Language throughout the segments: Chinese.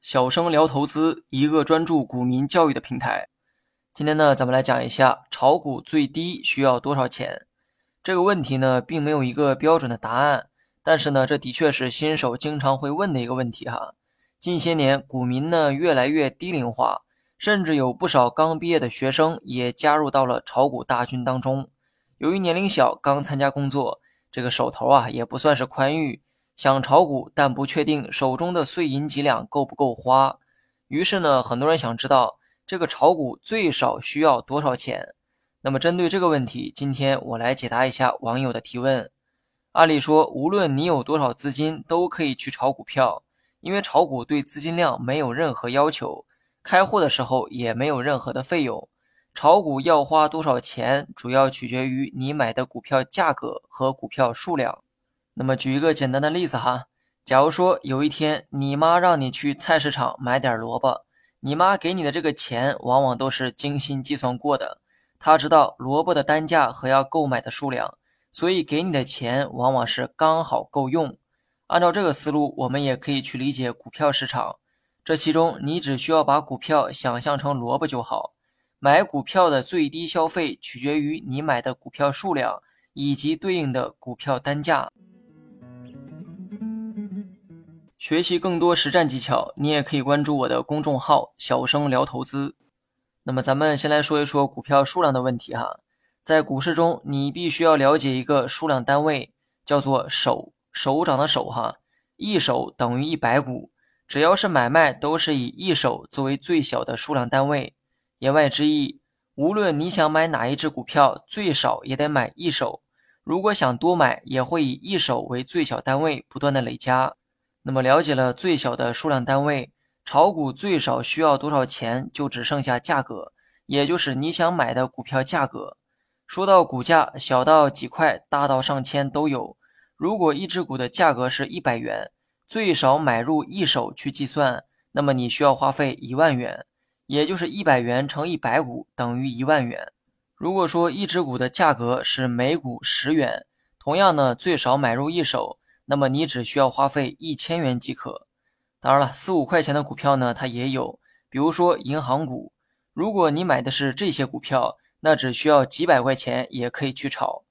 小生聊投资，一个专注股民教育的平台。今天呢，咱们来讲一下炒股最低需要多少钱这个问题呢，并没有一个标准的答案，但是呢，这的确是新手经常会问的一个问题哈。近些年，股民呢越来越低龄化，甚至有不少刚毕业的学生也加入到了炒股大军当中。由于年龄小，刚参加工作，这个手头啊也不算是宽裕。想炒股，但不确定手中的碎银几两够不够花，于是呢，很多人想知道这个炒股最少需要多少钱。那么针对这个问题，今天我来解答一下网友的提问。按理说，无论你有多少资金，都可以去炒股票，因为炒股对资金量没有任何要求，开户的时候也没有任何的费用。炒股要花多少钱，主要取决于你买的股票价格和股票数量。那么举一个简单的例子哈，假如说有一天你妈让你去菜市场买点萝卜，你妈给你的这个钱往往都是精心计算过的，她知道萝卜的单价和要购买的数量，所以给你的钱往往是刚好够用。按照这个思路，我们也可以去理解股票市场，这其中你只需要把股票想象成萝卜就好，买股票的最低消费取决于你买的股票数量以及对应的股票单价。学习更多实战技巧，你也可以关注我的公众号“小生聊投资”。那么，咱们先来说一说股票数量的问题哈。在股市中，你必须要了解一个数量单位，叫做手，手掌的手哈。一手等于一百股，只要是买卖，都是以一手作为最小的数量单位。言外之意，无论你想买哪一只股票，最少也得买一手。如果想多买，也会以一手为最小单位，不断的累加。那么了解了最小的数量单位，炒股最少需要多少钱，就只剩下价格，也就是你想买的股票价格。说到股价，小到几块，大到上千都有。如果一只股的价格是一百元，最少买入一手去计算，那么你需要花费一万元，也就是一百元乘一百股等于一万元。如果说一只股的价格是每股十元，同样呢，最少买入一手。那么你只需要花费一千元即可。当然了，四五块钱的股票呢，它也有，比如说银行股。如果你买的是这些股票，那只需要几百块钱也可以去炒。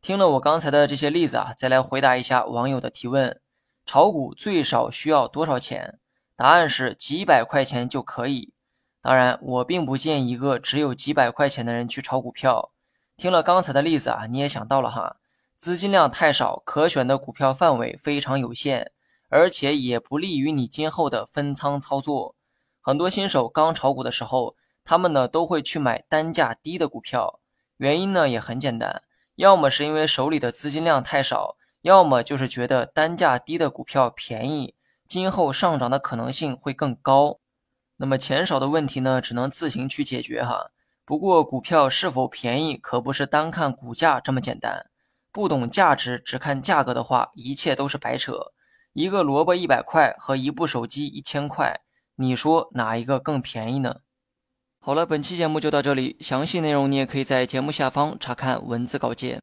听了我刚才的这些例子啊，再来回答一下网友的提问：炒股最少需要多少钱？答案是几百块钱就可以。当然，我并不建议一个只有几百块钱的人去炒股票。听了刚才的例子啊，你也想到了哈。资金量太少，可选的股票范围非常有限，而且也不利于你今后的分仓操作。很多新手刚炒股的时候，他们呢都会去买单价低的股票，原因呢也很简单，要么是因为手里的资金量太少，要么就是觉得单价低的股票便宜，今后上涨的可能性会更高。那么钱少的问题呢，只能自行去解决哈。不过股票是否便宜，可不是单看股价这么简单。不懂价值，只看价格的话，一切都是白扯。一个萝卜一百块和一部手机一千块，你说哪一个更便宜呢？好了，本期节目就到这里，详细内容你也可以在节目下方查看文字稿件。